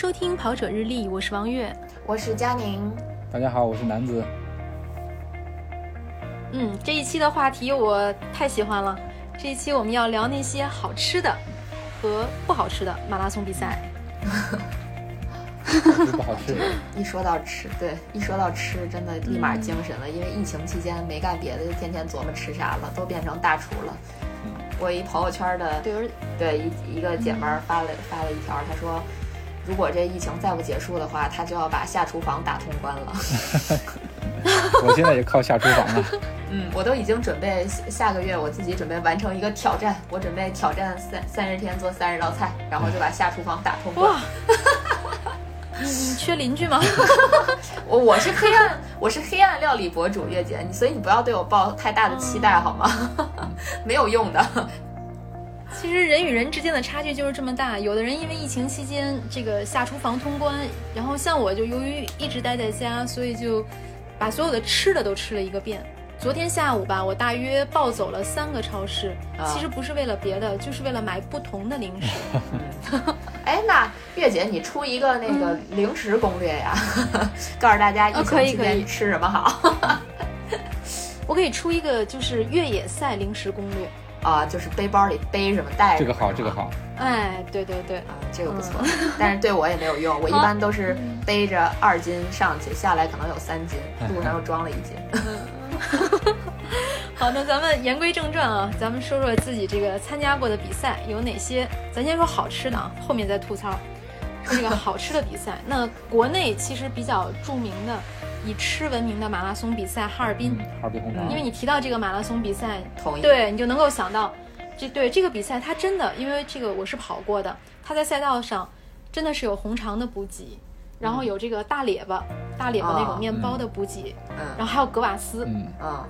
收听《跑者日历》，我是王悦，我是佳宁。大家好，我是南子。嗯，这一期的话题我太喜欢了。这一期我们要聊那些好吃的和不好吃的马拉松比赛。不好吃。一说到吃，对，一说到吃，真的立马精神了。因为疫情期间没干别的，就天天琢磨吃啥了，都变成大厨了。我一朋友圈的，对，对一一个姐们儿发了发了一条，她说，如果这疫情再不结束的话，他就要把下厨房打通关了。我现在也靠下厨房了。嗯，我都已经准备下个月我自己准备完成一个挑战，我准备挑战三三十天做三十道菜，然后就把下厨房打通关。你你缺邻居吗？我我是黑暗，我是黑暗料理博主月姐，你所以你不要对我抱太大的期待好吗？没有用的。其实人与人之间的差距就是这么大，有的人因为疫情期间这个下厨房通关，然后像我就由于一直待在家，所以就把所有的吃的都吃了一个遍。昨天下午吧，我大约暴走了三个超市，其实不是为了别的，就是为了买不同的零食。哎，那月姐，你出一个那个零食攻略呀，告诉大家疫情期间吃什么好。我可以出一个就是越野赛零食攻略啊，就是背包里背什么带这个好，这个好。哎，对对对，啊这个不错，但是对我也没有用，我一般都是背着二斤上去，下来可能有三斤，路上又装了一斤。好，那咱们言归正传啊，咱们说说自己这个参加过的比赛有哪些。咱先说好吃的啊，后面再吐槽。说这个好吃的比赛，那国内其实比较著名的以吃闻名的马拉松比赛，哈尔滨。哈尔滨红肠。因为你提到这个马拉松比赛，对你就能够想到，这对这个比赛它真的，因为这个我是跑过的，它在赛道上真的是有红肠的补给。然后有这个大列巴，大列巴那种面包的补给，嗯，然后还有格瓦斯，嗯嗯，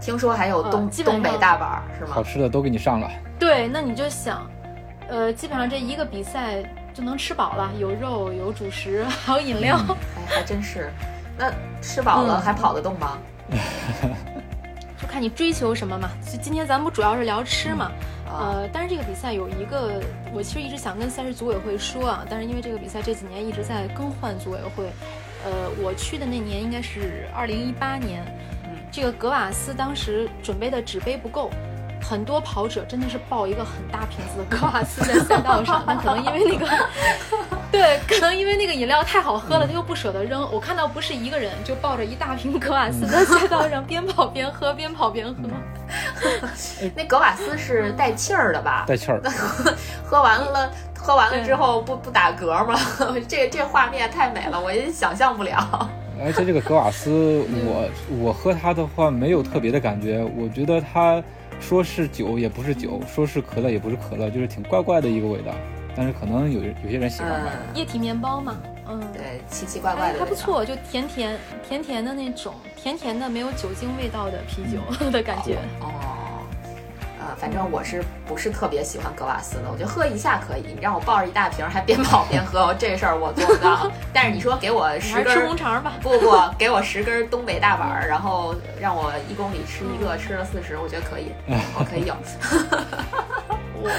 听说还有东东北大板是吗？好吃的都给你上了。对，那你就想，呃，基本上这一个比赛就能吃饱了，有肉，有主食，还有饮料。哎，还真是。那吃饱了还跑得动吗？就看你追求什么嘛。就今天咱们不主要是聊吃嘛。呃，但是这个比赛有一个，我其实一直想跟赛事组委会说啊，但是因为这个比赛这几年一直在更换组委会，呃，我去的那年应该是二零一八年，这个格瓦斯当时准备的纸杯不够。很多跑者真的是抱一个很大瓶子的格瓦斯在赛道上，但可能因为那个，对，可能因为那个饮料太好喝了，他又不舍得扔。我看到不是一个人，就抱着一大瓶格瓦斯在赛道上边跑边喝，边跑边喝。那格瓦斯是带气儿的吧？带气儿。喝完了，喝完了之后不不打嗝吗？这这画面太美了，我也想象不了。而且这个格瓦斯，我我喝它的话没有特别的感觉，我觉得它。说是酒也不是酒，说是可乐也不是可乐，就是挺怪怪的一个味道。但是可能有有些人喜欢吧。液体面包嘛，嗯，对，奇奇怪怪的。还不错，就甜甜甜甜的那种，甜甜的没有酒精味道的啤酒 的感觉。哦。反正我是不是特别喜欢格瓦斯的？我觉得喝一下可以，你让我抱着一大瓶还边跑边喝，这事儿我做不到。但是你说给我十根红肠吧？不不不，给我十根东北大板，然后让我一公里吃一个，吃了四十，我觉得可以，我可以有。哇，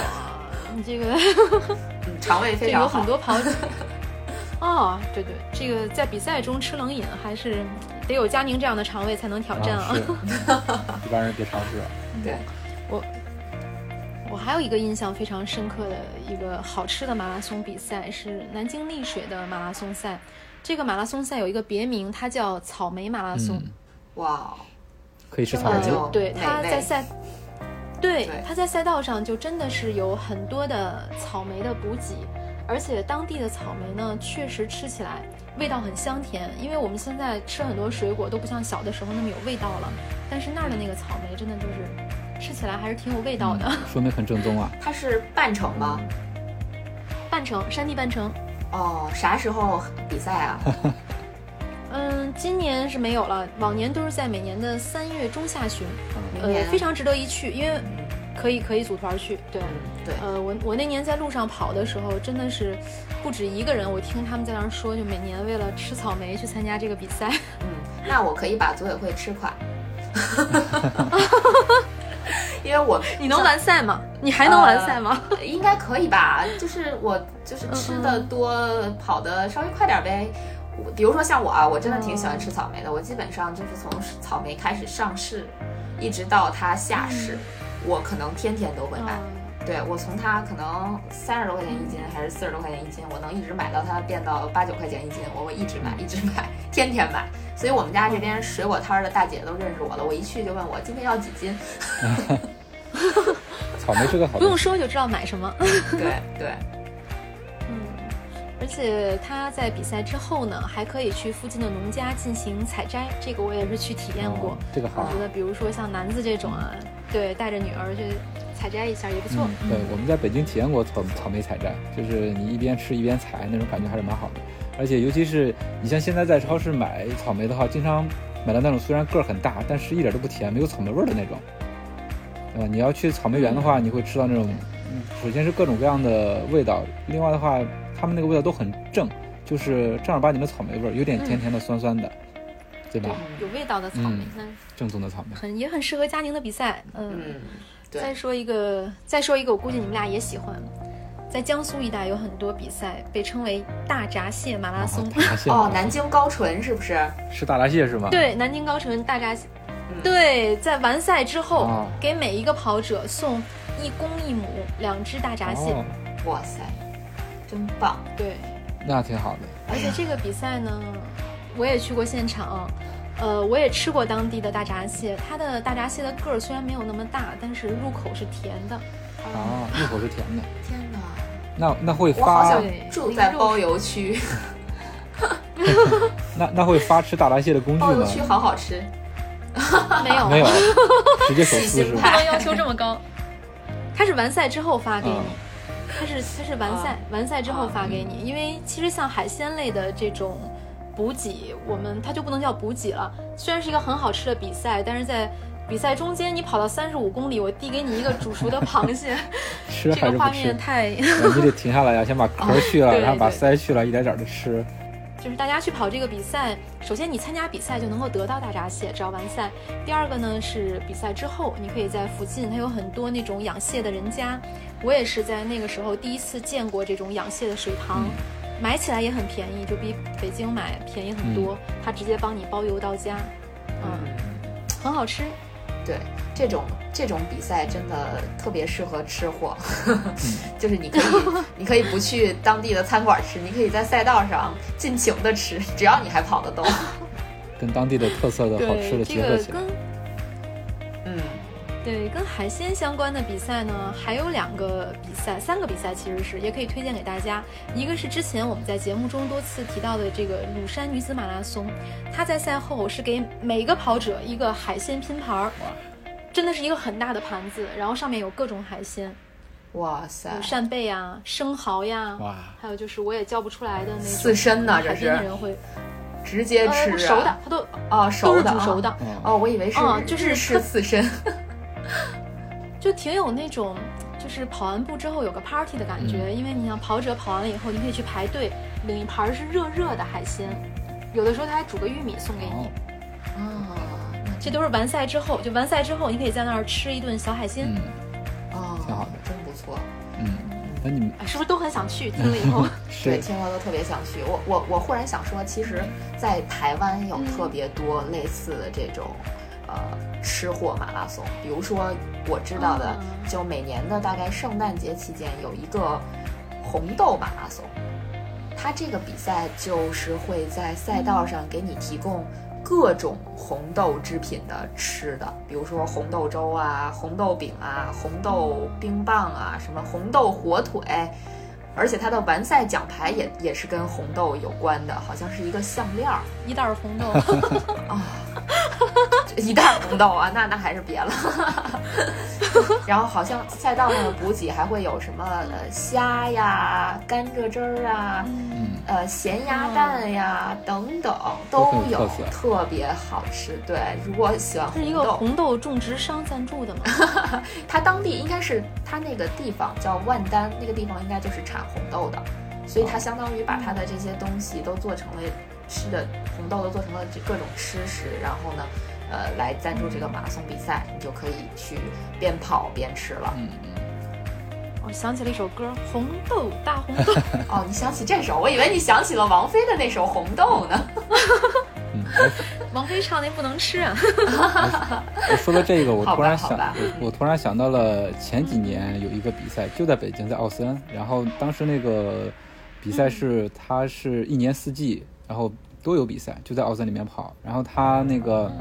你这个肠胃非常好。有很多跑者。哦，对对，这个在比赛中吃冷饮还是得有佳宁这样的肠胃才能挑战啊。一般人别尝试。对。我我还有一个印象非常深刻的一个好吃的马拉松比赛是南京丽水的马拉松赛。这个马拉松赛有一个别名，它叫草莓马拉松。哇，可以吃草莓对，它在赛，对，它在赛道上就真的是有很多的草莓的补给，而且当地的草莓呢，确实吃起来味道很香甜。因为我们现在吃很多水果都不像小的时候那么有味道了，但是那儿的那个草莓真的就是。吃起来还是挺有味道的，说明很正宗啊。它是半程吗？半程，山地半程。哦，啥时候比赛啊？嗯，今年是没有了，往年都是在每年的三月中下旬。呃，非常值得一去，因为可以可以组团去。对对。呃，我我那年在路上跑的时候，真的是不止一个人。我听他们在那儿说，就每年为了吃草莓去参加这个比赛。嗯，那我可以把组委会吃垮。因为我 你能完赛吗？你还能完赛吗？应该可以吧，就是我就是吃的多，跑的稍微快点呗。比如说像我啊，我真的挺喜欢吃草莓的。我基本上就是从草莓开始上市，一直到它下市，我可能天天都会买。对我从它可能三十多块钱一斤还是四十多块钱一斤，我能一直买到它变到八九块钱一斤，我会一直买，一直买，天天买。所以我们家这边水果摊的大姐都认识我了，我一去就问我今天要几斤。草莓是个好，不用说就知道买什么。对 对。嗯而且他在比赛之后呢，还可以去附近的农家进行采摘，这个我也是去体验过。这个好。我觉得，比如说像南子这种啊，对，带着女儿去采摘一下也不错。对，我们在北京体验过草草莓采摘，就是你一边吃一边采，那种感觉还是蛮好的。而且尤其是你像现在在超市买草莓的话，经常买到那种虽然个儿很大，但是一点都不甜，没有草莓味儿的那种，对吧？你要去草莓园的话，你会吃到那种，首先是各种各样的味道，另外的话。他们那个味道都很正，就是正儿八经的草莓味儿，有点甜甜的、酸酸的，对吧？有味道的草莓，正宗的草莓，很也很适合佳宁的比赛。嗯，再说一个，再说一个，我估计你们俩也喜欢，在江苏一带有很多比赛，被称为大闸蟹马拉松。哦，南京高淳是不是？是大闸蟹是吗？对，南京高淳大闸蟹。对，在完赛之后，给每一个跑者送一公一母两只大闸蟹。哇塞！真棒，对，那挺好的。而且这个比赛呢，我也去过现场，呃，我也吃过当地的大闸蟹。它的大闸蟹的个儿虽然没有那么大，但是入口是甜的。啊，入口是甜的。天哪！那那会发？我好像住在包邮区。那那会发吃大闸蟹的工具吗？包邮区好好吃。没有没有，直接手撕是不能要求这么高。他是完赛之后发给你。它是他是完赛完赛之后发给你，因为其实像海鲜类的这种补给，我们它就不能叫补给了。虽然是一个很好吃的比赛，但是在比赛中间你跑到三十五公里，我递给你一个煮熟的螃蟹，这个画面太……你得停下来呀，先把壳去了，然后把鳃去了，一点点的吃。就是大家去跑这个比赛，首先你参加比赛就能够得到大闸蟹，只要完赛。第二个呢是比赛之后，你可以在附近，它有很多那种养蟹的人家。我也是在那个时候第一次见过这种养蟹的水塘，买起来也很便宜，就比北京买便宜很多。他直接帮你包邮到家，嗯，很好吃。对，这种这种比赛真的特别适合吃货，就是你可以 你可以不去当地的餐馆吃，你可以在赛道上尽情的吃，只要你还跑得动，跟当地的特色的好吃的结合起来。嗯。对，跟海鲜相关的比赛呢，还有两个比赛，三个比赛其实是也可以推荐给大家。一个是之前我们在节目中多次提到的这个鲁山女子马拉松，她在赛后是给每一个跑者一个海鲜拼盘儿，真的是一个很大的盘子，然后上面有各种海鲜，哇塞，有扇贝呀、生蚝呀，哇，还有就是我也叫不出来的那种刺身呢，海边的人会直接吃熟的，它都哦熟的，煮熟的，哦，我以为是就是吃刺身。就挺有那种，就是跑完步之后有个 party 的感觉，因为你像跑者跑完了以后，你可以去排队领一盘是热热的海鲜，有的时候他还煮个玉米送给你。哦，这都是完赛之后，就完赛之后你可以在那儿吃一顿小海鲜。哦，挺好的，真不错。嗯，那你们是不是都很想去？听了以后，对，听了都特别想去。我我我忽然想说，其实，在台湾有特别多类似的这种。呃，吃货马拉松，比如说我知道的，就每年的大概圣诞节期间有一个红豆马拉松，它这个比赛就是会在赛道上给你提供各种红豆制品的吃的，比如说红豆粥啊、红豆饼啊、红豆冰棒啊、什么红豆火腿。而且它的完赛奖牌也也是跟红豆有关的，好像是一个项链儿，一袋红豆。啊，一袋红豆啊，那那还是别了。然后好像赛道上的补给还会有什么呃虾呀、甘蔗汁儿啊。嗯呃，咸鸭蛋呀，等等都有，特别好吃。对，如果喜欢红豆，是一个红豆种植商赞助的吗？他当地应该是他那个地方叫万丹，那个地方应该就是产红豆的，所以它相当于把它的这些东西都做成了吃的红豆都做成了这各种吃食，然后呢，呃来赞助这个马拉松比赛，你就可以去边跑边吃了。嗯嗯我想起了一首歌《红豆大红豆》。哦，你想起这首，我以为你想起了王菲的那首《红豆》呢。嗯，王菲唱那不能吃啊。我说到这个，我突然想我突然想到了前几年有一个比赛，就在北京，在奥森。然后当时那个比赛是，它是一年四季，然后都有比赛，就在奥森里面跑。然后它那个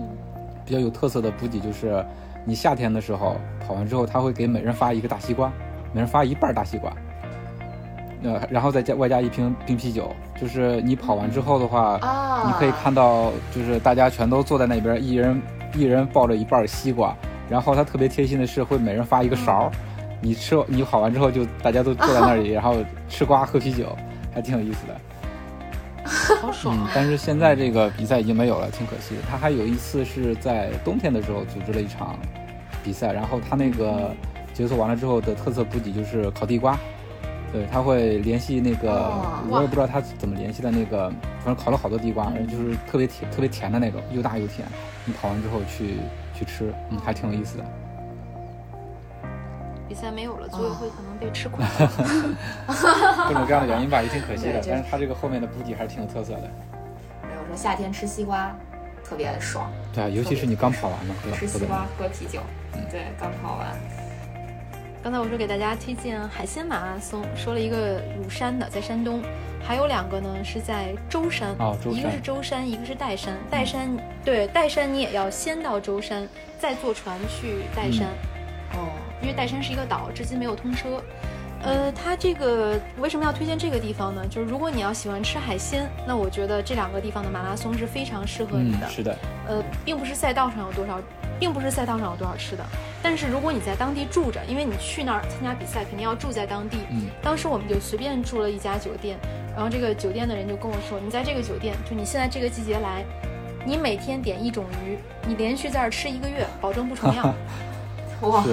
比较有特色的补给就是，你夏天的时候跑完之后，他会给每人发一个大西瓜，每人发一半大西瓜。呃，然后再加外加一瓶冰啤酒，就是你跑完之后的话，啊，你可以看到，就是大家全都坐在那边，一人一人抱着一半西瓜，然后他特别贴心的是会每人发一个勺儿，你吃你跑完之后就大家都坐在那里，然后吃瓜喝啤酒，还挺有意思的。好爽啊！，嗯但是现在这个比赛已经没有了，挺可惜的。他还有一次是在冬天的时候组织了一场比赛，然后他那个解锁完了之后的特色补给就是烤地瓜。对，他会联系那个，哦我也不知道他怎么联系的那个，反正烤了好多地瓜，就是特别甜、特别甜的那种，又大又甜。你跑完之后去去吃，嗯，还挺有意思的。比赛没有了，组委会可能被吃垮。各种各样的原因吧，也挺可惜的。但是它这个后面的补给还是挺有特色的。没有说夏天吃西瓜特别爽，对啊，尤其是你刚跑完嘛？吃西瓜喝啤酒，嗯对，刚跑完。刚才我说给大家推荐海鲜马拉松，说了一个乳山的，在山东，还有两个呢是在舟山，哦舟山一个是舟山，一个是岱山。岱山对岱山你也要先到舟山，再坐船去岱山，哦，因为岱山是一个岛，至今没有通车。呃，它这个为什么要推荐这个地方呢？就是如果你要喜欢吃海鲜，那我觉得这两个地方的马拉松是非常适合你的。嗯，是的，呃，并不是赛道上有多少，并不是赛道上有多少吃的，但是如果你在当地住着，因为你去那儿参加比赛，肯定要住在当地。嗯，当时我们就随便住了一家酒店，然后这个酒店的人就跟我说，你在这个酒店，就你现在这个季节来，你每天点一种鱼，你连续在这儿吃一个月，保证不重样。哇。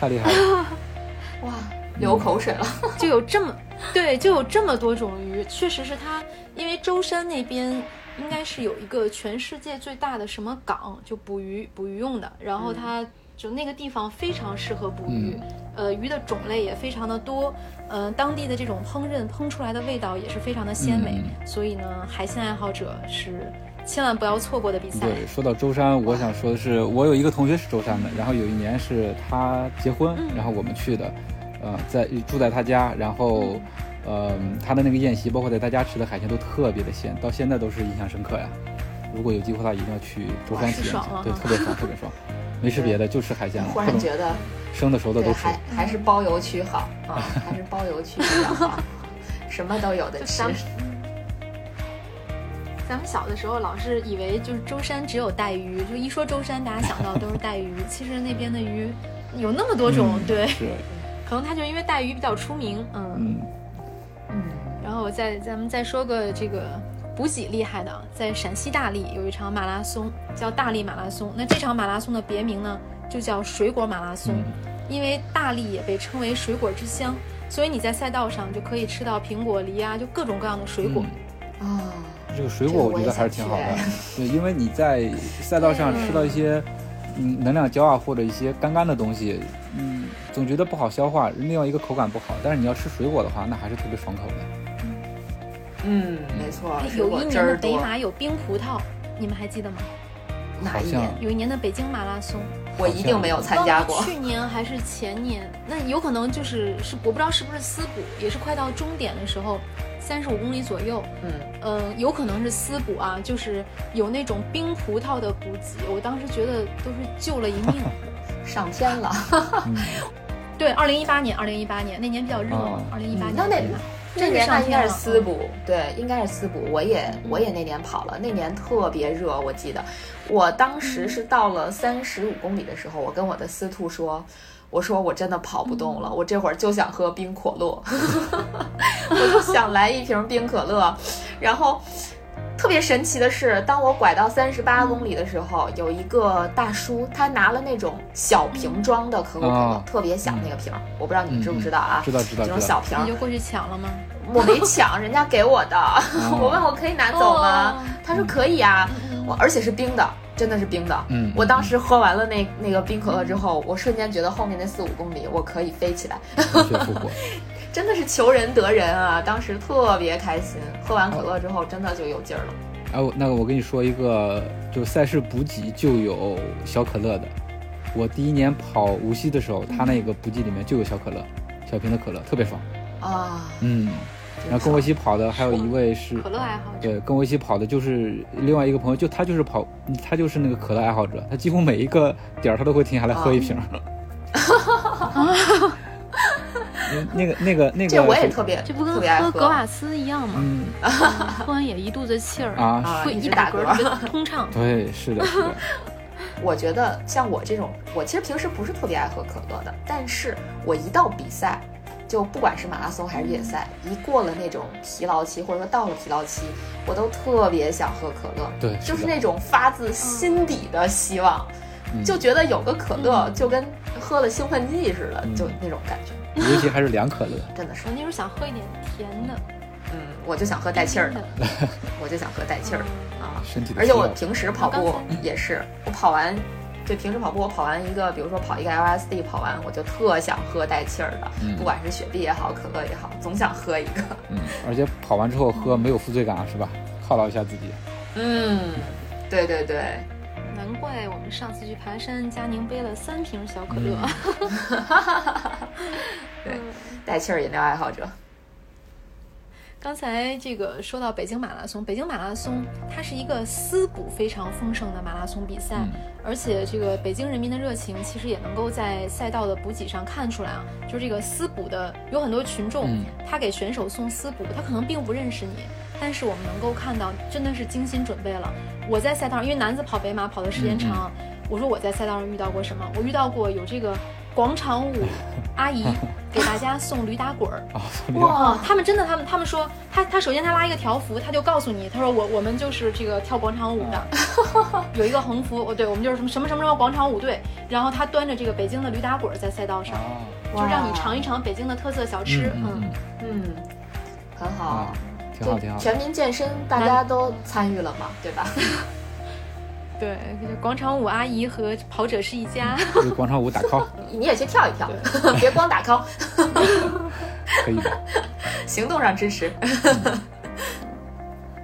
太厉害了。哇，流口水了。就有这么对，就有这么多种鱼，确实是它，因为舟山那边应该是有一个全世界最大的什么港，就捕鱼捕鱼用的，然后它就那个地方非常适合捕鱼，呃，鱼的种类也非常的多，呃，当地的这种烹饪烹出来的味道也是非常的鲜美，所以呢，海鲜爱好者是千万不要错过的比赛。对，说到舟山，我想说的是，我有一个同学是舟山的，然后有一年是他结婚，然后我们去的，呃，在住在他家，然后，呃，他的那个宴席，包括在他家吃的海鲜都特别的鲜，到现在都是印象深刻呀。如果有机会的话，一定要去舟山哇体验一下，是爽，对特别爽，特别爽，没吃别的，就吃海鲜了，忽然觉得，生的熟的，都吃。还还是包邮区好啊，还是包邮区比较好，什么都有的吃就咱。们小的时候老是以为就是舟山只有带鱼，就一说舟山，大家想到都是带鱼。其实那边的鱼有那么多种，嗯对，可能它就因为带鱼比较出名，嗯。嗯，嗯，然后我再咱们再说个这个补给厉害的啊，在陕西大荔有一场马拉松叫大荔马拉松，那这场马拉松的别名呢就叫水果马拉松，嗯因为大荔也被称为水果之乡，所以你在赛道上就可以吃到苹果、梨啊，就各种各样的水果。嗯啊，这个水果我觉得还是挺好的 对，因为你在赛道上吃到一些嗯能量胶啊或者一些干干的东西，嗯，总觉得不好消化，另外一个口感不好。但是你要吃水果的话，那还是特别爽口的。嗯，没错有一年的。北马有冰葡萄，你们还记得吗？哪一年？有一年的北京马拉松，我一定没有参加过。去年还是前年，那有可能就是是我不知道是不是私补，也是快到终点的时候，三十五公里左右，嗯，呃，有可能是私补啊，就是有那种冰葡萄的补给，我当时觉得都是救了一命。上天了。嗯，对，二零一八年，二零一八年那年比较热二零一八年那年那应该是私补，对，应该是私补。我也我也那年跑了，那年特别热，我记得，我当时是到了三十五公里的时候，我跟我的司徒说。我说我真的跑不动了，我这会儿就想喝冰可乐，我就想来一瓶冰可乐。然后特别神奇的是，当我拐到三十八公里的时候，有一个大叔，他拿了那种小瓶装的可口可乐，哦特别小那个瓶儿，我不知道你们知不知道啊？知道知道这种。小瓶儿你，就过去抢了吗？我没抢，人家给我的。我问我可以拿走吗？哦他说可以啊。嗯我而且是冰的，真的是冰的。嗯，我当时喝完了那那个冰可乐之后，我瞬间觉得后面那四五公里我可以飞起来。真的是求人得人啊！当时特别开心，喝完可乐之后真的就有劲儿了。哎，我那个我跟你说一个，就赛事补给就有小可乐的。我第一年跑无锡的时候，他那个补给里面就有小可乐，小瓶的可乐，特别爽。啊，嗯，然后跟我一起跑的还有一位是可乐爱好者，对，跟我一起跑的就是另外一个朋友，就他就是跑，他就是那个可乐爱好者，他几乎每一个点儿他都会停下来喝一瓶。哈哈哈那个那个那个，这我也特别，这不跟喝格瓦斯一样吗？嗯，喝完也一肚子气儿啊，会一打嗝，特别通畅。对，是的，是的。我觉得像我这种，我其实平时不是特别爱喝可乐的，但是我一到比赛，就不管是马拉松还是越野赛，一过了那种疲劳期，或者说到了疲劳期，我都特别想喝可乐。对，就是那种发自心底的希望，嗯、就觉得有个可乐就跟喝了兴奋剂似的，就那种感觉。尤其还是凉可乐，真的是。我那时候想喝一点甜的，嗯，我就想喝带气儿的，我就想喝带气儿的啊。身体而且我平时跑步也是，我跑完，对，平时跑步我跑完一个，比如说跑一个 LSD 跑完，我就特想喝带气儿的，嗯、不管是雪碧也好，可乐也好，总想喝一个。嗯，而且跑完之后喝没有负罪感是吧？犒劳一下自己。嗯，对对对。难怪我们上次去爬山，佳宁背了三瓶小可乐。对，带气儿饮料爱好者。刚才这个说到北京马拉松，北京马拉松它是一个私补非常丰盛的马拉松比赛，嗯、而且这个北京人民的热情其实也能够在赛道的补给上看出来啊。就是这个私补的有很多群众，嗯、他给选手送私补，他可能并不认识你，但是我们能够看到真的是精心准备了。我在赛道上，因为男子跑北马跑的时间长，嗯、我说我在赛道上遇到过什么？我遇到过有这个广场舞阿姨给大家 送驴打滚儿。哇，他们真的，他们他们说，他他首先他拉一个条幅，他就告诉你，他说我我们就是这个跳广场舞的，有一个横幅，哦，对我们就是什么什么什么什么广场舞队，然后他端着这个北京的驴打滚在赛道上，就让你尝一尝北京的特色小吃，嗯嗯，很好。啊挺好，挺好。全民健身，大家都参与了嘛，对吧？对，广场舞阿姨和跑者是一家。广场舞打 call，你也去跳一跳，别光打 call。可以的。行动上支持。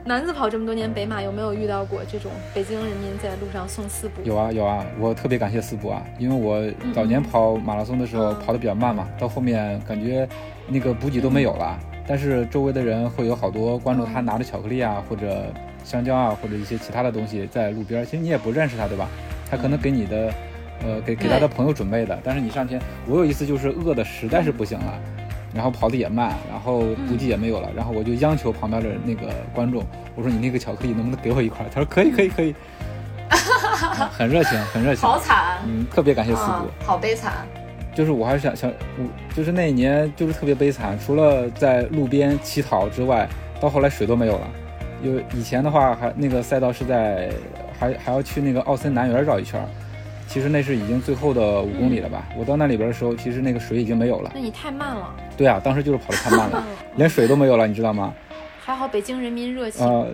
男子跑这么多年北马，有没有遇到过这种北京人民在路上送四补？有啊有啊，我特别感谢四补啊，因为我早年跑马拉松的时候跑得比较慢嘛，到后面感觉那个补给都没有了。但是周围的人会有好多关注，他拿着巧克力啊，或者香蕉啊，或者一些其他的东西在路边。其实你也不认识他，对吧？他可能给你的，呃，给给他的朋友准备的。但是你上前，我有一次就是饿的实在是不行了，然后跑的也慢，然后补给也没有了，然后我就央求旁边的那个观众，我说你那个巧克力能不能给我一块？他说可以可以可以，很热情很热情。好惨，嗯，特别感谢四补，好悲惨。就是我还是想想，我就是那一年就是特别悲惨，除了在路边乞讨之外，到后来水都没有了。因为以前的话还那个赛道是在还还要去那个奥森南园绕一圈，其实那是已经最后的五公里了吧。我到那里边的时候，其实那个水已经没有了。那你太慢了。对啊，当时就是跑得太慢了，连水都没有了，你知道吗？还好北京人民热情，呃，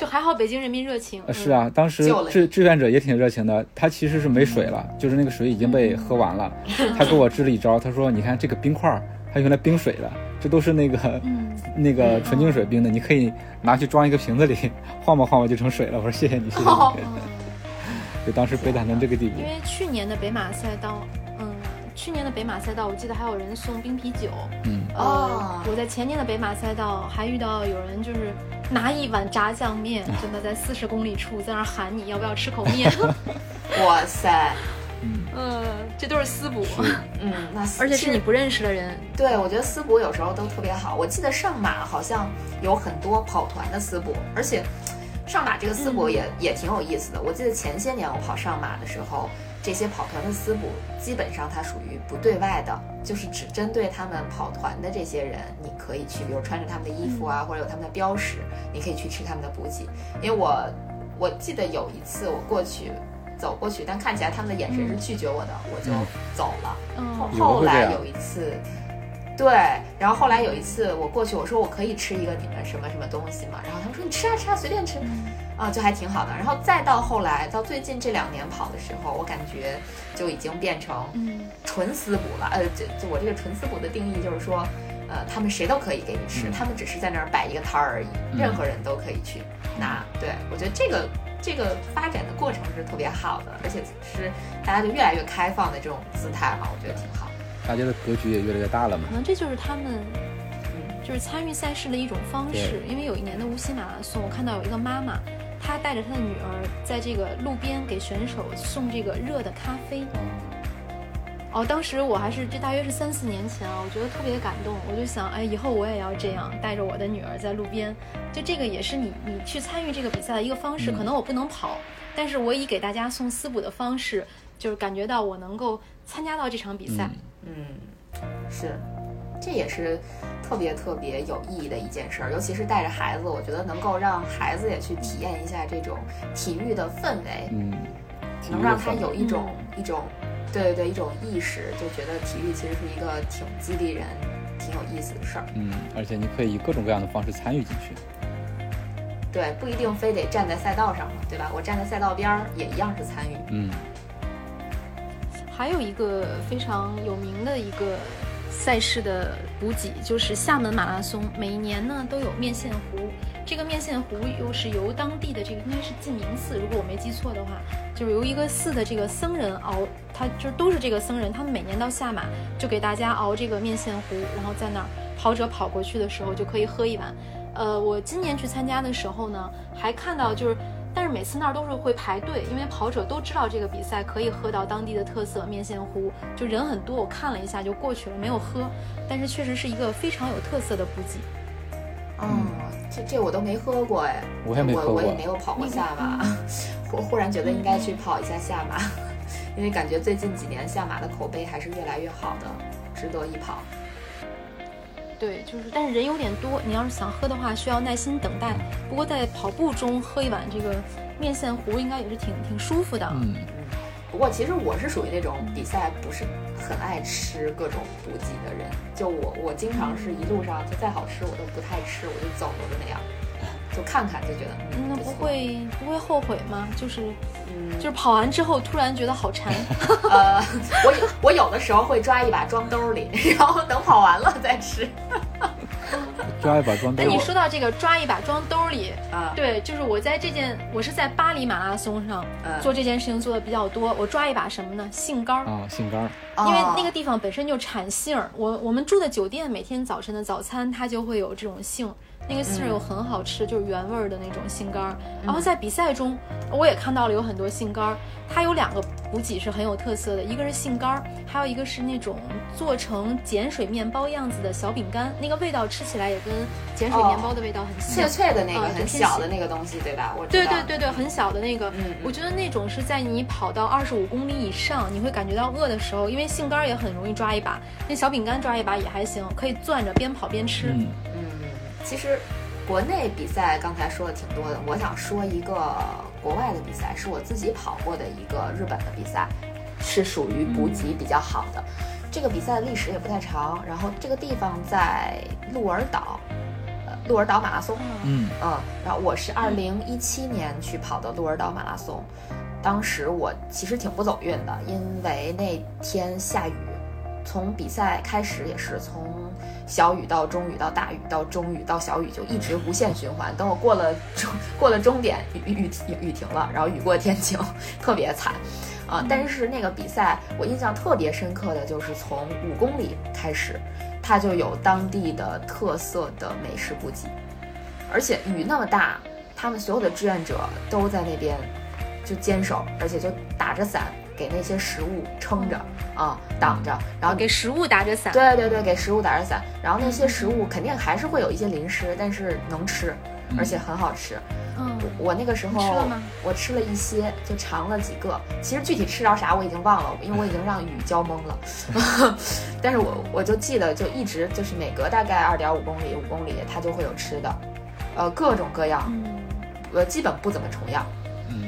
就还好北京人民热情。是啊，当时志志愿者也挺热情的，他其实是没水了，就是那个水已经被喝完了。他给我支了一招，他说：“你看这个冰块，它用来冰水的，这都是那个、嗯、那个纯净水冰的，你可以拿去装一个瓶子里，晃吧晃吧就成水了。”我说：“谢谢你，谢谢你。哦” 就当时悲惨成这个地步。因为去年的北马赛道，嗯。去年的北马赛道，我记得还有人送冰啤酒。嗯，呃，我在前年的北马赛道还遇到有人就是拿一碗炸酱面，真的在四十公里处在那喊你要不要吃口面。哇塞，嗯，这都是私补。嗯，那而且是你不认识的人。对，我觉得私补有时候都特别好。我记得上马好像有很多跑团的私补，而且上马这个私补也、嗯、也挺有意思的。我记得前些年我跑上马的时候。这些跑团的私补基本上它属于不对外的，就是只针对他们跑团的这些人，你可以去，比如穿着他们的衣服啊，或者有他们的标识，你可以去吃他们的补给。因为我我记得有一次我过去走过去，但看起来他们的眼神是拒绝我的，我就走了。后后来有一次，对，然后后来有一次我过去，我说我可以吃一个你们什么什么东西吗？然后他们说你吃啊吃啊，随便吃。啊，就还挺好的。然后再到后来，到最近这两年跑的时候，我感觉就已经变成纯私补了。呃，就就我这个纯私补的定义就是说，呃，他们谁都可以给你吃，他们只是在那儿摆一个摊儿而已，任何人都可以去拿。对我觉得这个这个发展的过程是特别好的，而且是大家就越来越开放的这种姿态嘛，我觉得挺好。大家的格局也越来越大了嘛。可能这就是他们，就是参与赛事的一种方式。因为有一年的无锡马拉松，我看到有一个妈妈。她带着她的女儿在这个路边给选手送这个热的咖啡。哦，当时我还是这大约是三四年前啊，我觉得特别感动。我就想，哎，以后我也要这样带着我的女儿在路边。就这个也是你你去参与这个比赛的一个方式。可能我不能跑，但是我以给大家送私补的方式，就是感觉到我能够参加到这场比赛。嗯，是。这也是特别特别有意义的一件事儿，尤其是带着孩子，我觉得能够让孩子也去体验一下这种体育的氛围，嗯，能让他有一种一种，对对对，一种意识，就觉得体育其实是一个挺激励人、挺有意思的事儿。嗯，而且你可以以各种各样的方式参与进去。对，不一定非得站在赛道上嘛，对吧？我站在赛道边儿也一样是参与。嗯。还有一个非常有名的一个。赛事的补给就是厦门马拉松，每一年呢都有面线糊。这个面线糊又是由当地的这个应该是晋明寺，如果我没记错的话，就是由一个寺的这个僧人熬，他就都是这个僧人，他们每年到下马就给大家熬这个面线糊，然后在那儿跑者跑过去的时候就可以喝一碗。呃，我今年去参加的时候呢，还看到就是。但是每次那儿都是会排队，因为跑者都知道这个比赛可以喝到当地的特色面线糊，就人很多。我看了一下就过去了，没有喝。但是确实是一个非常有特色的补给。嗯，这这我都没喝过哎，我也没喝过，我也没有跑过下马。我忽然觉得应该去跑一下下马，因为感觉最近几年下马的口碑还是越来越好的，值得一跑。对，就是，但是人有点多，你要是想喝的话，需要耐心等待。不过在跑步中喝一碗这个面线糊，应该也是挺挺舒服的。嗯，不过其实我是属于那种比赛不是很爱吃各种补给的人，就我我经常是一路上就再好吃我都不太吃，我就走了的那样。就看看就觉得，那不会不会后悔吗？就是，嗯，就是跑完之后突然觉得好馋。呃，我有我有的时候会抓一把装兜里，然后等跑完了再吃。抓一把装兜。那你说到这个抓一把装兜里啊，对，就是我在这件我是在巴黎马拉松上做这件事情做的比较多。我抓一把什么呢？杏干儿啊，杏干儿。因为那个地方本身就产杏儿，我我们住的酒店每天早晨的早餐它就会有这种杏。那个杏儿又很好吃，就是原味儿的那种杏干儿。然后在比赛中，我也看到了有很多杏干儿。它有两个补给是很有特色的，一个是杏干儿，还有一个是那种做成碱水面包样子的小饼干。那个味道吃起来也跟碱水面包的味道很像，脆脆的那个很小的那个东西，对吧？我对对对对，很小的那个。嗯，我觉得那种是在你跑到二十五公里以上，你会感觉到饿的时候，因为杏干儿也很容易抓一把，那小饼干抓一把也还行，可以攥着边跑边吃。其实。国内比赛刚才说的挺多的，我想说一个国外的比赛，是我自己跑过的一个日本的比赛，是属于补给比较好的。这个比赛的历史也不太长，然后这个地方在鹿儿岛，呃，鹿儿岛马拉松。嗯嗯，然后我是二零一七年去跑的鹿儿岛马拉松，当时我其实挺不走运的，因为那天下雨，从比赛开始也是从。小雨到中雨到大雨到中雨到小雨就一直无限循环。等我过了终过了终点，雨雨雨雨停了，然后雨过天晴，特别惨啊！但是那个比赛我印象特别深刻的就是从五公里开始，它就有当地的特色的美食补给，而且雨那么大，他们所有的志愿者都在那边就坚守，而且就打着伞。给那些食物撑着啊，挡着，然后给食物打着伞。对对对，给食物打着伞。然后那些食物肯定还是会有一些淋湿，但是能吃，而且很好吃。嗯，我那个时候吃了吗？我吃了一些，就尝了几个。其实具体吃着啥我已经忘了，因为我已经让雨浇懵了。但是我我就记得，就一直就是每隔大概二点五公里、五公里，它就会有吃的，呃，各种各样，呃，基本不怎么重样，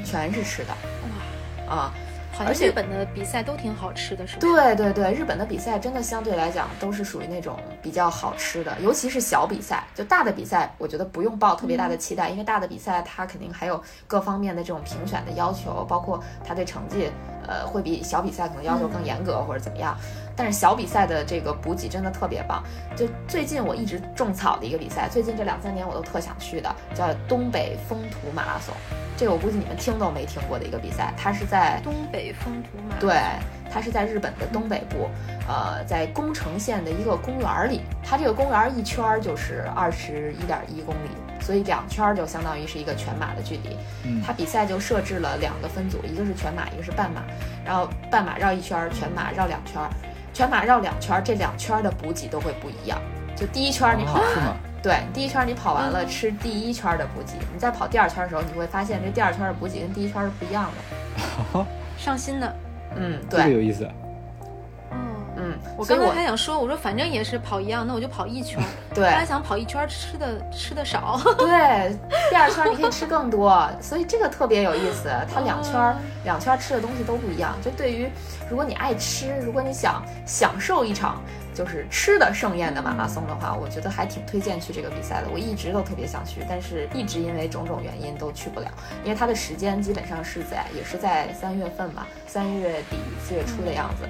全是吃的。哇，啊。好像日本的比赛都挺好吃的，是吧？对对对，日本的比赛真的相对来讲都是属于那种比较好吃的，尤其是小比赛。就大的比赛，我觉得不用抱特别大的期待，因为大的比赛它肯定还有各方面的这种评选的要求，包括它对成绩，呃，会比小比赛可能要求更严格或者怎么样。但是小比赛的这个补给真的特别棒。就最近我一直种草的一个比赛，最近这两三年我都特想去的，叫东北风土马拉松。这个我估计你们听都没听过的一个比赛，它是在东北风土马。对，它是在日本的东北部，呃，在宫城县的一个公园里。它这个公园一圈就是二十一点一公里，所以两圈就相当于是一个全马的距离。嗯，它比赛就设置了两个分组，一个是全马，一个是半马。然后半马绕一圈，全马绕两圈。全马绕两圈，这两圈的补给都会不一样。就第一圈你跑完。对，第一圈你跑完了，吃第一圈的补给。你再跑第二圈的时候，你会发现这第二圈的补给跟第一圈是不一样的。上新的，嗯，对，这个有意思。我刚才还想说，我说反正也是跑一样，那我就跑一圈。对，本来想跑一圈吃的吃的少。对，第二圈你可以吃更多，所以这个特别有意思。它两圈两圈吃的东西都不一样。就对于如果你爱吃，如果你想享受一场。就是吃的盛宴的马拉松的话，我觉得还挺推荐去这个比赛的。我一直都特别想去，但是一直因为种种原因都去不了。因为它的时间基本上是在，也是在三月份嘛，三月底四月初的样子。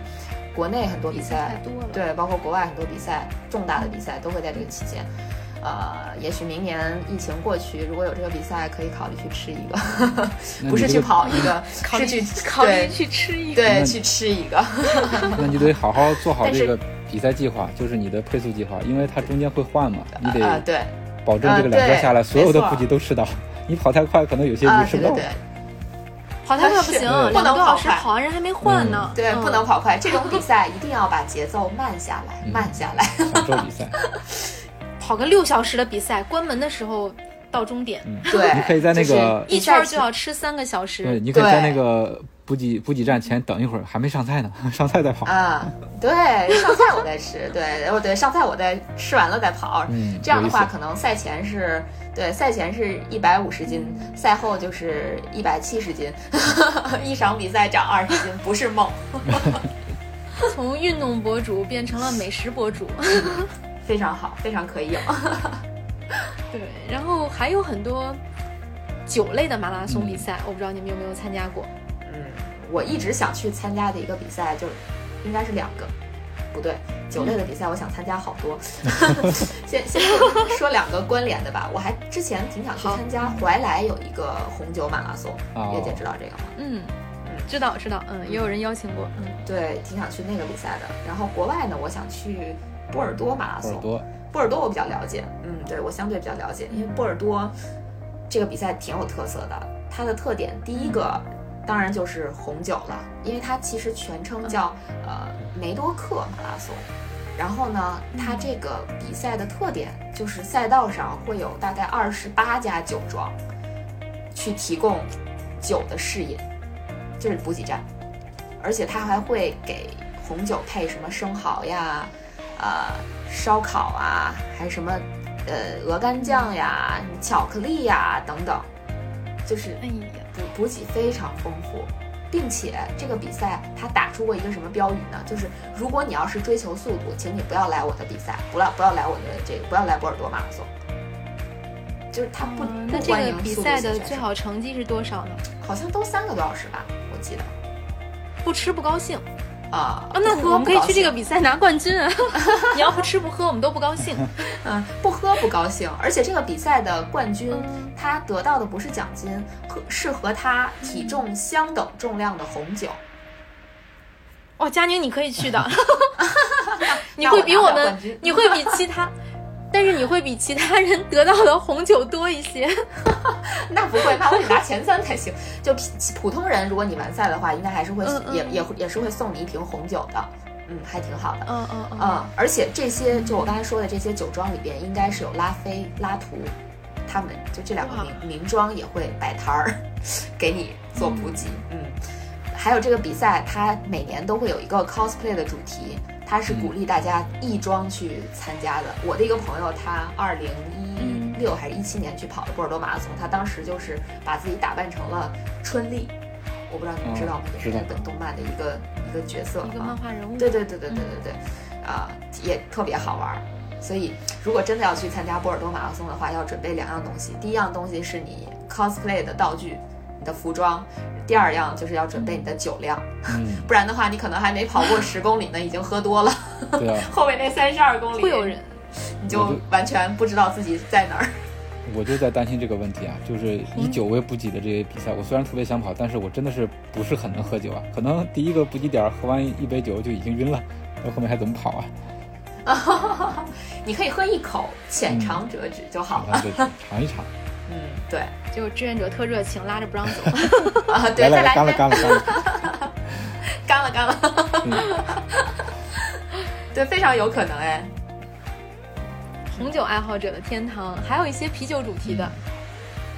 国内很多比赛，对，包括国外很多比赛，重大的比赛都会在这个期间。呃，也许明年疫情过去，如果有这个比赛，可以考虑去吃一个，不是去跑一个，是去考虑去吃一个，对，去吃一个。那你得好好做好这个。比赛计划就是你的配速计划，因为它中间会换嘛，你得对保证这个两圈下来所有的补给都吃到。你跑太快，可能有些你吃不到。跑太快不行，不能跑快，跑完人还没换呢。对，不能跑快。这种 比赛一定要把节奏慢下来，慢下来。享受比赛，跑个六小时的比赛，关门的时候到终点。对，你可以在那个一圈就要吃三个小时。对，你可以在那个。补给补给站前等一会儿，还没上菜呢，上菜再跑啊！对，上菜我再吃，对，哦对，上菜我再吃完了再跑。嗯，这样的话，可能赛前是对，赛前是一百五十斤，赛后就是一百七十斤，一场比赛长二十斤不是梦。从运动博主变成了美食博主，非常好，非常可以有。对，然后还有很多酒类的马拉松比赛，我不知道你们有没有参加过。嗯我一直想去参加的一个比赛，就应该是两个，不对，酒类的比赛，我想参加好多。先先说两个关联的吧。我还之前挺想去参加怀来有一个红酒马拉松，月姐知道这个吗？嗯嗯，知道知道，嗯，也有人邀请过，嗯，对，挺想去那个比赛的。然后国外呢，我想去波尔多马拉松。波尔多，波尔多我比较了解，嗯，对我相对比较了解，因为波尔多这个比赛挺有特色的。它的特点，第一个。当然就是红酒了，因为它其实全称叫呃梅多克马拉松。然后呢，它这个比赛的特点就是赛道上会有大概二十八家酒庄去提供酒的试饮，就是补给站，而且它还会给红酒配什么生蚝呀、呃烧烤啊，还什么呃鹅肝酱呀、巧克力呀等等，就是。补补给非常丰富，并且这个比赛它打出过一个什么标语呢？就是如果你要是追求速度，请你不要来我的比赛，不要不要来我的这个，不要来波尔多马拉松。就是他不那这个比赛的最好成绩是多少呢？好像都三个多小时吧，我记得。不吃不高兴。啊，那我们可以去这个比赛拿冠军啊！你要不吃不喝，我们都不高兴。嗯，不喝不高兴，而且这个比赛的冠军他得到的不是奖金，和是和他体重相等重量的红酒。哦，佳宁，你可以去的，你会比我们，你会比其他。但是你会比其他人得到的红酒多一些，那不会，那我得拿前三才行。就普通人，如果你完赛的话，应该还是会也也也是会送你一瓶红酒的，嗯，还挺好的，嗯嗯嗯。而且这些就我刚才说的这些酒庄里边，应该是有拉菲、拉图，他们就这两个名名庄也会摆摊儿，给你做补给，嗯。还有这个比赛，它每年都会有一个 cosplay 的主题。他是鼓励大家义装去参加的。我的一个朋友，他二零一六还是一七年去跑的波尔多马拉松，他当时就是把自己打扮成了春丽。我不知道你们知道吗？也是知道日本动漫的一个一个角色一个漫啊。画人物。对对对对对对对，啊、也特别好玩儿。所以，如果真的要去参加波尔多马拉松的话，要准备两样东西。第一样东西是你 cosplay 的道具，你的服装；第二样就是要准备你的酒量，嗯，不然的话，你可能还没跑过十公里呢，已经喝多了。对啊，后面那三十二公里，会有人，你就完全不知道自己在哪儿。我就在担心这个问题啊，就是以酒为补给的这些比赛，我虽然特别想跑，但是我真的是不是很能喝酒啊。可能第一个补给点喝完一杯酒就已经晕了，那后面还怎么跑啊？啊你可以喝一口，浅尝辄止就好了。尝一尝。嗯，对，就志愿者特热情，拉着不让走。啊，对，再来来，干了来一杯干了干了。干了 干了，嗯对，非常有可能哎。红酒爱好者的天堂，还有一些啤酒主题的。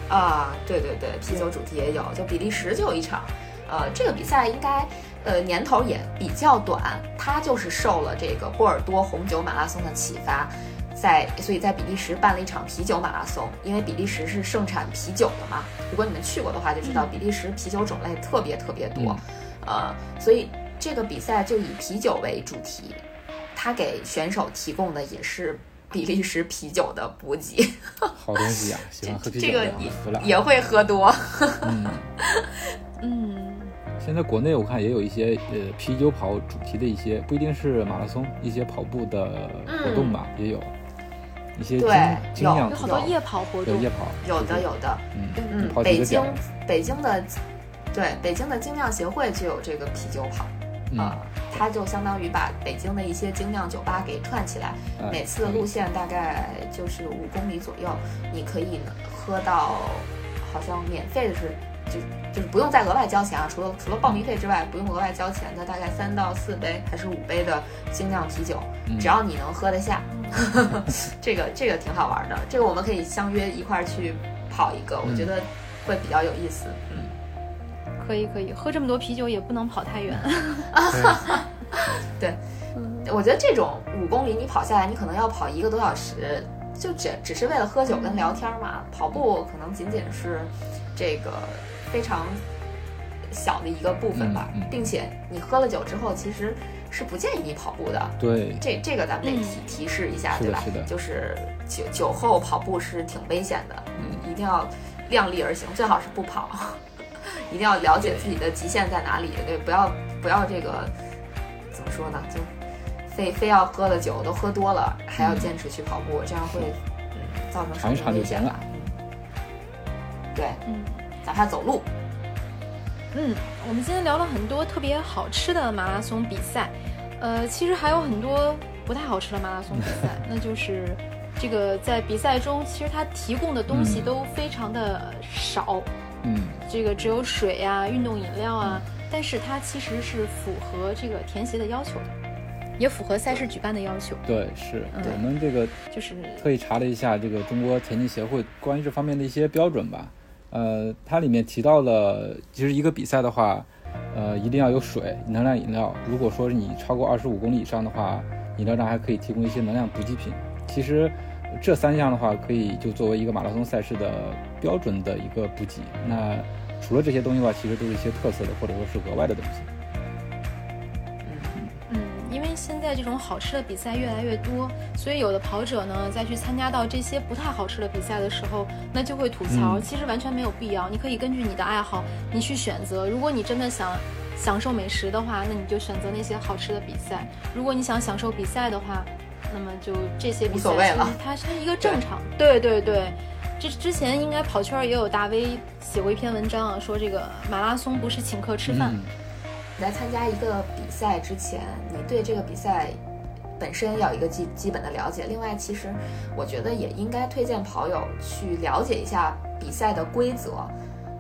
啊，对对对，啤酒主题也有，就比利时就有一场，呃，这个比赛应该呃年头也比较短，它就是受了这个波尔多红酒马拉松的启发，在所以在比利时办了一场啤酒马拉松，因为比利时是盛产啤酒的嘛，如果你们去过的话就知道，比利时啤酒种类特别特别多，呃，所以这个比赛就以啤酒为主题，他给选手提供的也是比利时啤酒的补给。好东西呀、喜欢喝啤酒这个的我服了。也会喝多。嗯，嗯，现在国内我看也有一些呃啤酒跑主题的一些，不一定是马拉松，一些跑步的活动吧，也有一些精对有精酿有好多夜跑活动对夜。跑，有的有的，嗯嗯，北京北京的对北京的精酿协会就有这个啤酒跑啊、嗯，它就相当于把北京的一些精酿酒吧给串起来，哎每次的路线大概就是五公里左右，你可以呢喝到好像免费的是。就就是不用再额外交钱啊，除了除了报名费之外，不用额外交钱的，大概三到四杯还是五杯的精酿啤酒，嗯只要你能喝得下，这个这个挺好玩的。这个我们可以相约一块儿去跑一个，我觉得会比较有意思。嗯，可以可以，喝这么多啤酒也不能跑太远。对我觉得这种五公里你跑下来，你可能要跑一个多小时，就只只是为了喝酒跟聊天嘛。跑步可能仅仅是这个非常小的一个部分吧，嗯嗯。并且你喝了酒之后，其实是不建议你跑步的。对，这这个咱们得嗯。提、提示一下，对吧？是的。就是酒酒后跑步是挺危险的，嗯。一定要量力而行，最好是不跑，一定要了解自己的极限在哪里，对，不要不要这个怎么说呢，就非非要喝了酒都喝多了，还要嗯坚持去跑步，这样会嗯造成尝一生尝就行了命危险吧。嗯对，嗯哪怕走路，嗯，我们今天聊了很多特别好吃的马拉松比赛，呃，其实还有很多不太好吃的马拉松比赛，那就是这个在比赛中，其实它提供的东西嗯。都非常的少，嗯，这个只有水呀、运动饮料啊，但是它其实是符合这个田协的要求的，也符合赛事举办的要求，对，是嗯。我们这个就是特意查了一下这个中国田径协会关于这方面的一些标准吧。呃，它里面提到了，其实一个比赛的话，呃，一定要有水、能量饮料。如果说你超过二十五公里以上的话，饮料站还可以提供一些能量补给品。其实这三项的话，可以就作为一个马拉松赛事的标准的一个补给。那除了这些东西的话，其实都是一些特色的或者说是额外的东西。现在这种好吃的比赛越来越多，所以有的跑者呢，在去参加到这些不太好吃的比赛的时候，那就会吐槽，嗯其实完全没有必要。你可以根据你的爱好，你去选择。如果你真的想享受美食的话，那你就选择那些好吃的比赛；如果你想享受比赛的话，那么就这些比无赛所谓了其实它是一个正常。对对对。这之前应该跑圈也有大 V 写过一篇文章啊，说这个马拉松不是请客吃饭，嗯，你在参加一个比赛之前，你对这个比赛本身要有一个基基本的了解。另外，其实我觉得也应该推荐跑友去了解一下比赛的规则，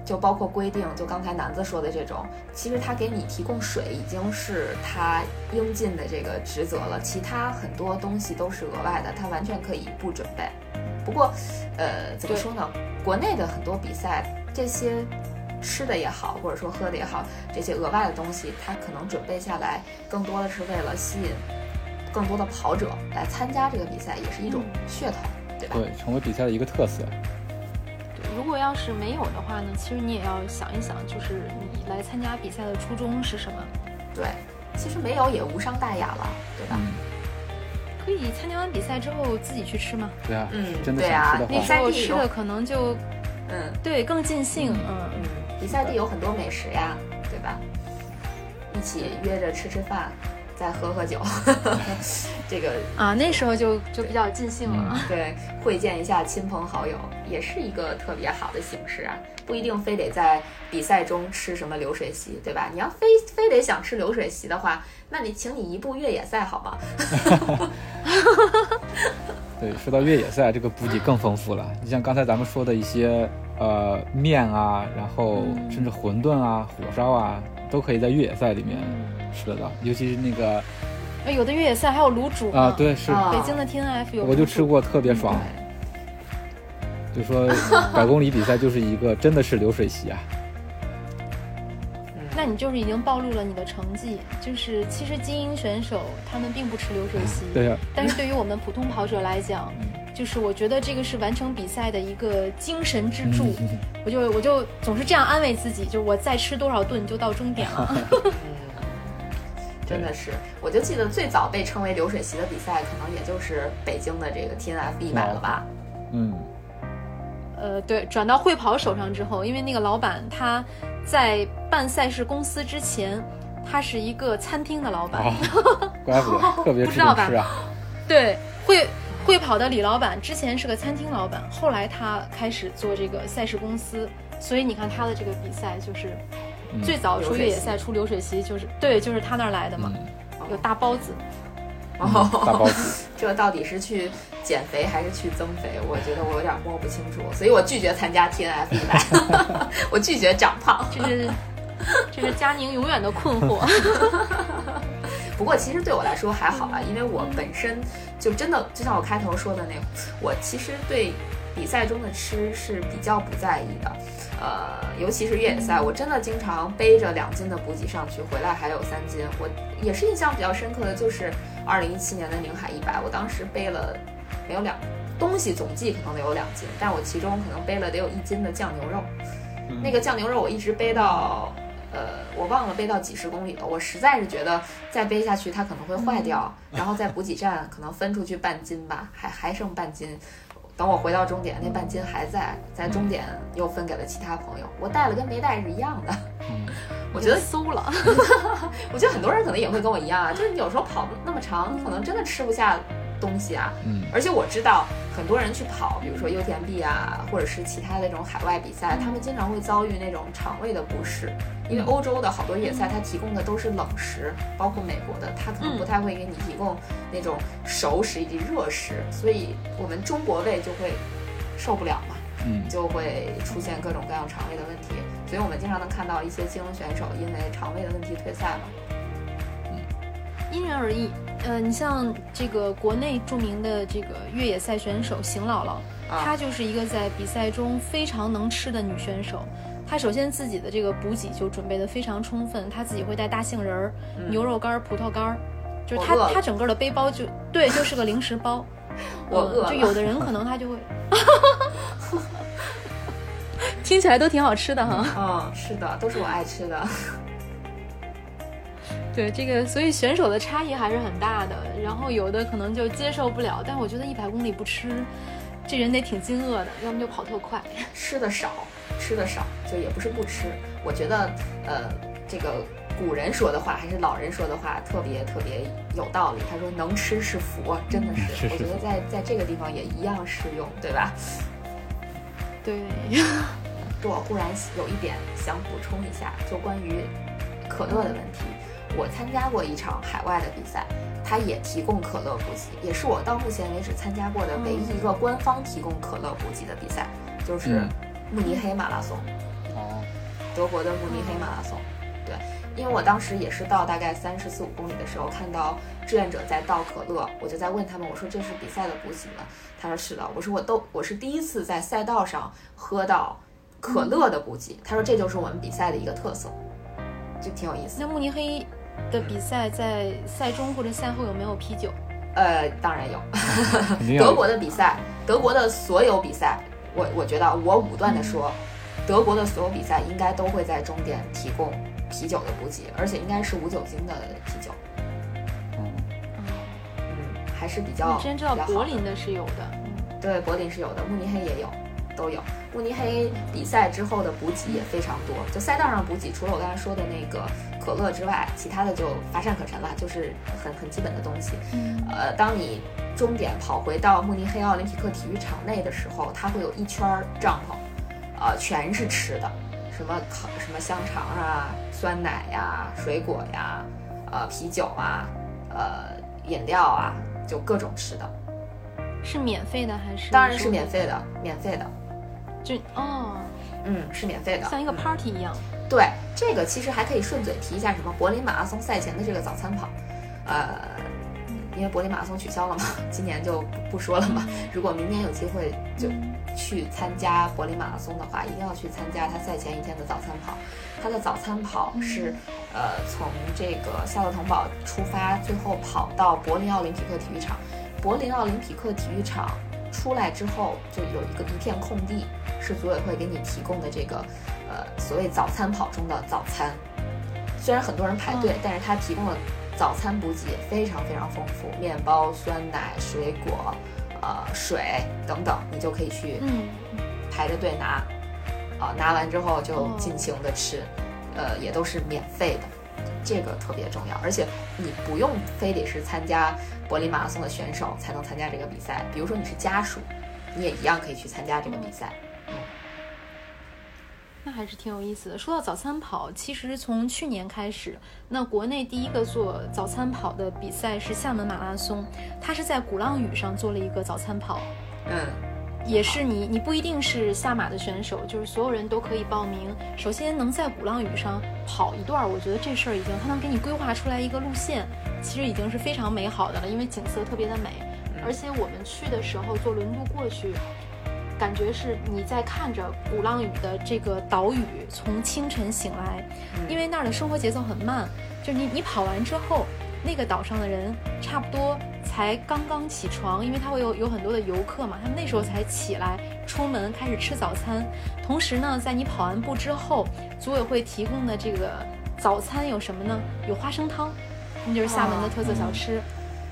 就包括规定，就刚才南子说的这种，其实他给你提供水已经是他应尽的这个职责了，其他很多东西都是额外的，他完全可以不准备。不过，呃，怎么说呢？国内的很多比赛，这些吃的也好，或者说喝的也好，这些额外的东西，它可能准备下来，更多的是为了吸引更多的跑者来参加这个比赛，也是一种噱头，对吧？对，成为比赛的一个特色。如果要是没有的话呢，其实你也要想一想，就是你来参加比赛的初衷是什么？对，其实没有也无伤大雅了，对吧？嗯，可以参加完比赛之后自己去吃吗，对啊，嗯真的对啊想吃的那话，时候吃的可能就嗯对更尽兴，嗯。嗯，比赛地有很多美食呀，对吧？一起约着吃吃饭，再喝喝酒，这个啊，那时候就就比较尽兴了。对会见一下亲朋好友，也是一个特别好的形式啊。不一定非得在比赛中吃什么流水席，对吧？你要非非得想吃流水席的话，那你请你一部越野赛好吗？对，说到越野赛，这个补给更丰富了。你像刚才咱们说的一些呃面啊，然后嗯甚至馄饨啊、火烧啊，都可以在越野赛里面吃得到。尤其是那个呃有的越野赛还有卤煮啊，，对，是，啊北京的 T N F 有，我就吃。过，特别爽。就说百公里比赛就是一个真的是流水席啊。嗯，那你就是已经暴露了你的成绩，就是其实精英选手他们并不吃流水席，对呀、但是对于我们普通跑者来讲，就是我觉得这个是完成比赛的一个精神支柱。嗯我就我就总是这样安慰自己，就是我再吃多少顿就到终点了。嗯，真的是，我就记得最早被称为流水席的比赛，可能也就是北京的这个 T N F 一百了吧？嗯，呃，对，转到会跑手上之后，因为那个老板他在办赛事公司之前，他是一个餐厅的老板。哦，怪不得特别知道吧重吃啊。对，会会跑的李老板之前是个餐厅老板，后来他开始做这个赛事公司，所以你看他的这个比赛就是嗯最早出越野赛出流水席，就是对，就是他那儿来的嘛，嗯，有大包子。嗯 大包子，这到底是去减肥还是去增肥？我觉得我有点摸不清楚，所以我拒绝参加 T N F 一百，我拒绝长胖。这是这是佳宁永远的困惑。不过其实对我来说还好啦，因为我本身就真的就像我开头说的那个，我其实对比赛中的吃是比较不在意的。呃，尤其是越野赛，我真的经常背着两斤的补给上去，回来还有三斤。我也是印象比较深刻的，就是二零一七年的宁海一百，我当时背了没有两东西总计可能得有两斤，但我其中可能背了得有一斤的酱牛肉。那个酱牛肉我一直背到，呃，我忘了背到几十公里了。我实在是觉得再背下去它可能会坏掉，然后在补给站可能分出去半斤吧，还还剩半斤。等我回到终点，那半斤还在，在终点又分给了其他朋友。我带了跟没带是一样的。嗯，我觉得，馊了。我觉得很多人可能也会跟我一样啊，就是你有时候跑那么长，你可能真的吃不下东西啊。嗯，而且我知道很多人去跑，比如说 UTMB 啊，或者是其他的这种海外比赛，他们经常会遭遇那种肠胃的不适，因为欧洲的好多野赛它提供的都是冷食，包括美国的，它可能不太会给你提供那种熟食以及热食，所以我们中国胃就会受不了嘛，嗯，就会出现各种各样肠胃的问题，所以我们经常能看到一些精英选手因为肠胃的问题退赛嘛。因人而异。呃，你像这个国内著名的这个越野赛选手邢姥姥，啊她就是一个在比赛中非常能吃的女选手。她首先自己的这个补给就准备的非常充分，她自己会带大杏仁儿、嗯牛肉干儿、葡萄干儿，就是她她整个的背包就对，就是个零食包。我饿就有的人可能他就会，听起来都挺好吃的哈。嗯，是的，都是我爱吃的。对这个，所以选手的差异还是很大的。然后有的可能就接受不了，但我觉得一百公里不吃，这人得挺惊愕的，要么就跑特快。吃的少，吃的少，就也不是不吃。我觉得，呃，这个古人说的话还是老人说的话，特别特别有道理。他说“能吃是福”，真的是。嗯是是我觉得在在这个地方也一样适用，对吧？对，我忽然有一点想补充一下，就关于可乐的问题。我参加过一场海外的比赛，它也提供可乐补给，也是我到目前为止参加过的唯一一个官方提供可乐补给的比赛，就是嗯慕尼黑马拉松。哦，德国的慕尼黑马拉松。对，因为我当时也是到大概三十四五公里的时候，看到志愿者在倒可乐，我就在问他们，我说这是比赛的补给吗？他说是的。我说我都我是第一次在赛道上喝到可乐的补给。他说这就是我们比赛的一个特色，就挺有意思。那慕尼黑的比赛在赛中或者赛后有没有啤酒？呃，当然有。德国的比赛，德国的所有比赛，我我觉得我武断的说，德国的所有比赛应该都会在终点提供啤酒的补给，而且应该是无酒精的啤酒。嗯，嗯，还是比较我真知道柏林的是有的，嗯对，柏林是有的，慕尼黑也有，都有。慕尼黑比赛之后的补给也非常多，就赛道上补给，除了我刚才说的那个可乐之外，其他的就乏善可陈了，就是很很基本的东西。嗯呃，当你终点跑回到慕尼黑奥林匹克体育场内的时候，它会有一圈儿帐篷，呃，全是吃的，什么烤什么香肠啊、酸奶呀、水果呀、呃啤酒啊、呃饮料啊，就各种吃的，是免费的还是？当然是免。费的，免费的，就哦，嗯，是免费的。像一个 party 一样。对，这个其实还可以顺嘴提一下什么柏林马拉松赛前的这个早餐跑，呃，因为柏林马拉松取消了嘛，今年就不不说了嘛。如果明年有机会就去参加柏林马拉松的话，一定要去参加他赛前一天的早餐跑。他的早餐跑是，呃，从这个夏洛滕堡出发，最后跑到柏林奥林匹克体育场。柏林奥林匹克体育场出来之后，就有一个一片空地，是组委会给你提供的这个，呃，所谓早餐跑中的早餐。虽然很多人排队，但是它提供的早餐补给非常非常丰富，面包、酸奶、水果，呃，水等等，你就可以去嗯，排着队拿，啊、拿完之后就哦。尽情的吃，呃，也都是免费的，这个特别重要。而且你不用非得是参加柏林马拉松的选手才能参加这个比赛，比如说你是家属，你也一样可以去参加这个比赛。那还是挺有意思的。说到早餐跑，其实从去年开始，那国内第一个做早餐跑的比赛是厦门马拉松，它是在鼓浪屿上做了一个早餐跑。嗯，也是你，你不一定是下马的选手，就是所有人都可以报名。首先能在鼓浪屿上跑一段儿，我觉得这事儿已经，他能给你规划出来一个路线，其实已经是非常美好的了，因为景色特别的美。而且我们去的时候坐轮渡过去，感觉是你在看着鼓浪屿的这个岛屿从清晨醒来，因为那儿的生活节奏很慢，就是你你跑完之后，那个岛上的人差不多才刚刚起床，因为他会有有很多的游客嘛，他们那时候才起来出门开始吃早餐。同时呢，在你跑完步之后，组委会提供的这个早餐有什么呢？有花生汤，那就是厦门的特色小吃。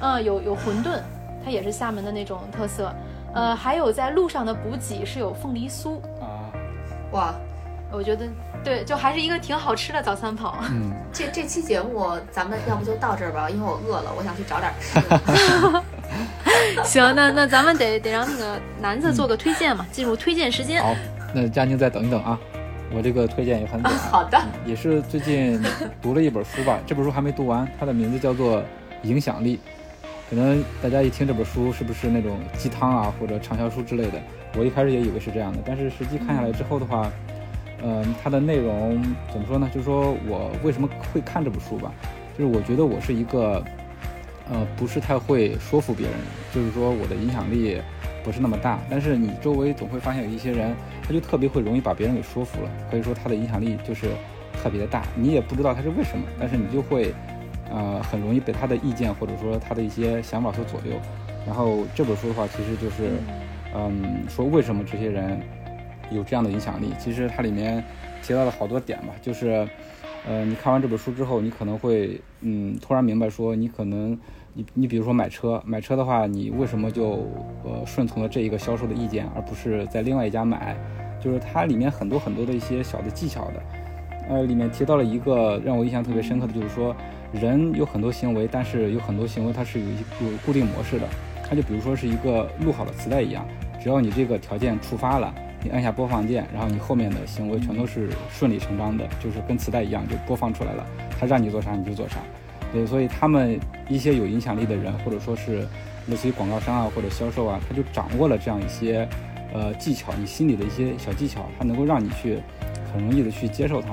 嗯，有有馄饨，它也是厦门的那种特色。呃，还有在路上的补给是有凤梨酥，啊，哇，我觉得对，就还是一个挺好吃的早餐跑。嗯，这这期节目咱们要不就到这儿吧，因为我饿了，我想去找点吃的。行，那那咱们得得让那个男子做个推荐嘛，进入推荐时间。好，那佳宁再等一等啊，我这个推荐也很短，好的，也是最近读了一本书吧，这本书还没读完，它的名字叫做《影响力》。可能大家一听这本书是不是那种鸡汤啊或者畅销书之类的？我一开始也以为是这样的，但是实际看下来之后的话，嗯、嗯它的内容怎么说呢？就是说我为什么会看这本书吧，就是我觉得我是一个，呃，不是太会说服别人，就是说我的影响力不是那么大。但是你周围总会发现有一些人，他就特别会容易把别人给说服了，可以说他的影响力就是特别的大，你也不知道他是为什么，但是你就会，呃，很容易被他的意见或者说他的一些想法所左右。然后这本书的话，其实就是，嗯，说为什么这些人有这样的影响力。其实它里面提到了好多点吧，就是，呃，你看完这本书之后，你可能会，嗯，突然明白说，你可能，你你比如说买车，买车的话，你为什么就呃顺从了这一个销售的意见，而不是在另外一家买？就是它里面很多很多的一些小的技巧的。呃，里面提到了一个让我印象特别深刻的，就是说，人有很多行为，但是有很多行为它是有一有固定模式的。它就比如说是一个录好的磁带一样，只要你这个条件触发了，你按下播放键，然后你后面的行为全都是顺理成章的，就是跟磁带一样就播放出来了。它让你做啥你就做啥。对，所以他们一些有影响力的人，或者说是类似于广告商啊或者销售啊，他就掌握了这样一些呃技巧，你心里的一些小技巧，它能够让你去很容易的去接受它。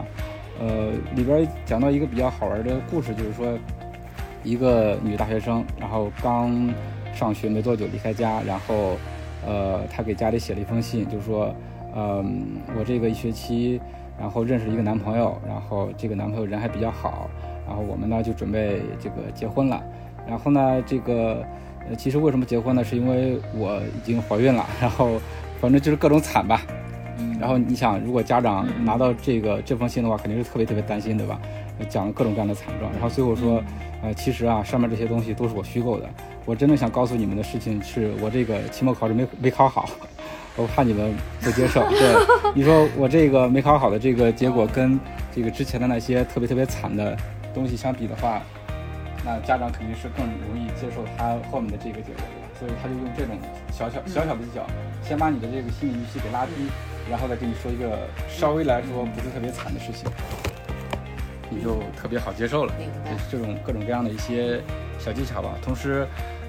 呃，里边讲到一个比较好玩的故事，就是说一个女大学生，然后刚上学没多久离开家，然后呃，她给家里写了一封信，就是说，嗯、我这个一学期，然后认识了一个男朋友，然后这个男朋友人还比较好，然后我们呢就准备这个结婚了，然后呢这个。呃，其实为什么结婚呢？是因为我已经怀孕了，然后反正就是各种惨吧。嗯然后你想，如果家长拿到这个这封信的话，肯定是特别特别担心，对吧？讲了各种各样的惨状，然后最后说，呃，其实啊，上面这些东西都是我虚构的。我真的想告诉你们的事情是，我这个期末考试没没考好，我怕你们不接受。对，你说我这个没考好的这个结果跟这个之前的那些特别特别惨的东西相比的话，那家长肯定是更容易接受他后面的这个结果，对吧？所以他就用这种小小小小的技巧，先把你的这个心理预期给拉低，然后再跟你说一个稍微来说不是特别惨的事情，你就特别好接受了。就是这种各种各样的一些小技巧吧。同时，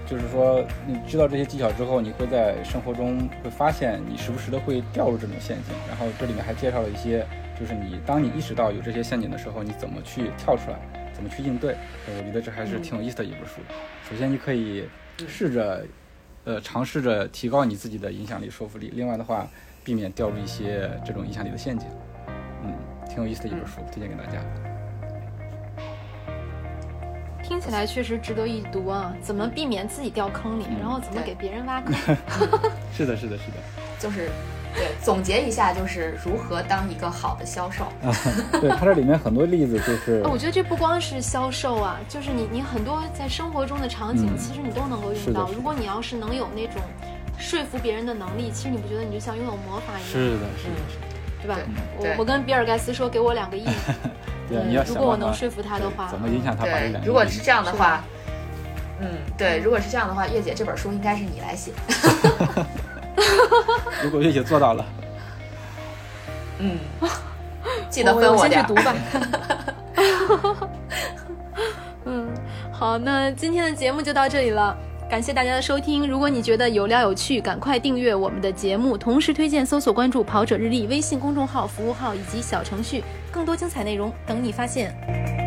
就是说你知道这些技巧之后，你会在生活中会发现你时不时的会掉入这种陷阱。然后这里面还介绍了一些，就是你当你意识到有这些陷阱的时候，你怎么去跳出来，怎么去应对。呃我觉得这还是挺有意思的一本书。首先，你可以试着，呃，尝试着提高你自己的影响力、说服力。另外的话，避免掉入一些这种影响力的陷阱。嗯，挺有意思的一本书，推荐给大家。听起来确实值得一读啊！怎么避免自己掉坑里，嗯然后怎么给别人挖坑？是的，是的，是的。就是对总结一下，就是如何当一个好的销售。啊，对，它这里面很多例子就是啊，我觉得这不光是销售啊，就是你你很多在生活中的场景，嗯其实你都能够用到。如果你要是能有那种说服别人的能力，其实你不觉得你就像拥有魔法一样，是的，是的，是的。对吧？对我我跟比尔盖茨说给我两个亿，对，嗯你要如果我能说服他的话对怎么影响他把这对两，如果是这样的话，嗯，对，如果是这样的话，月姐这本书应该是你来写。如果月姐做到了，嗯，记得我分点我先去读。吧。嗯，好，那今天的节目就到这里了。感谢大家的收听。如果你觉得有料有趣，赶快订阅我们的节目，同时推荐搜索关注“跑者日历”微信公众号、服务号以及小程序，更多精彩内容等你发现。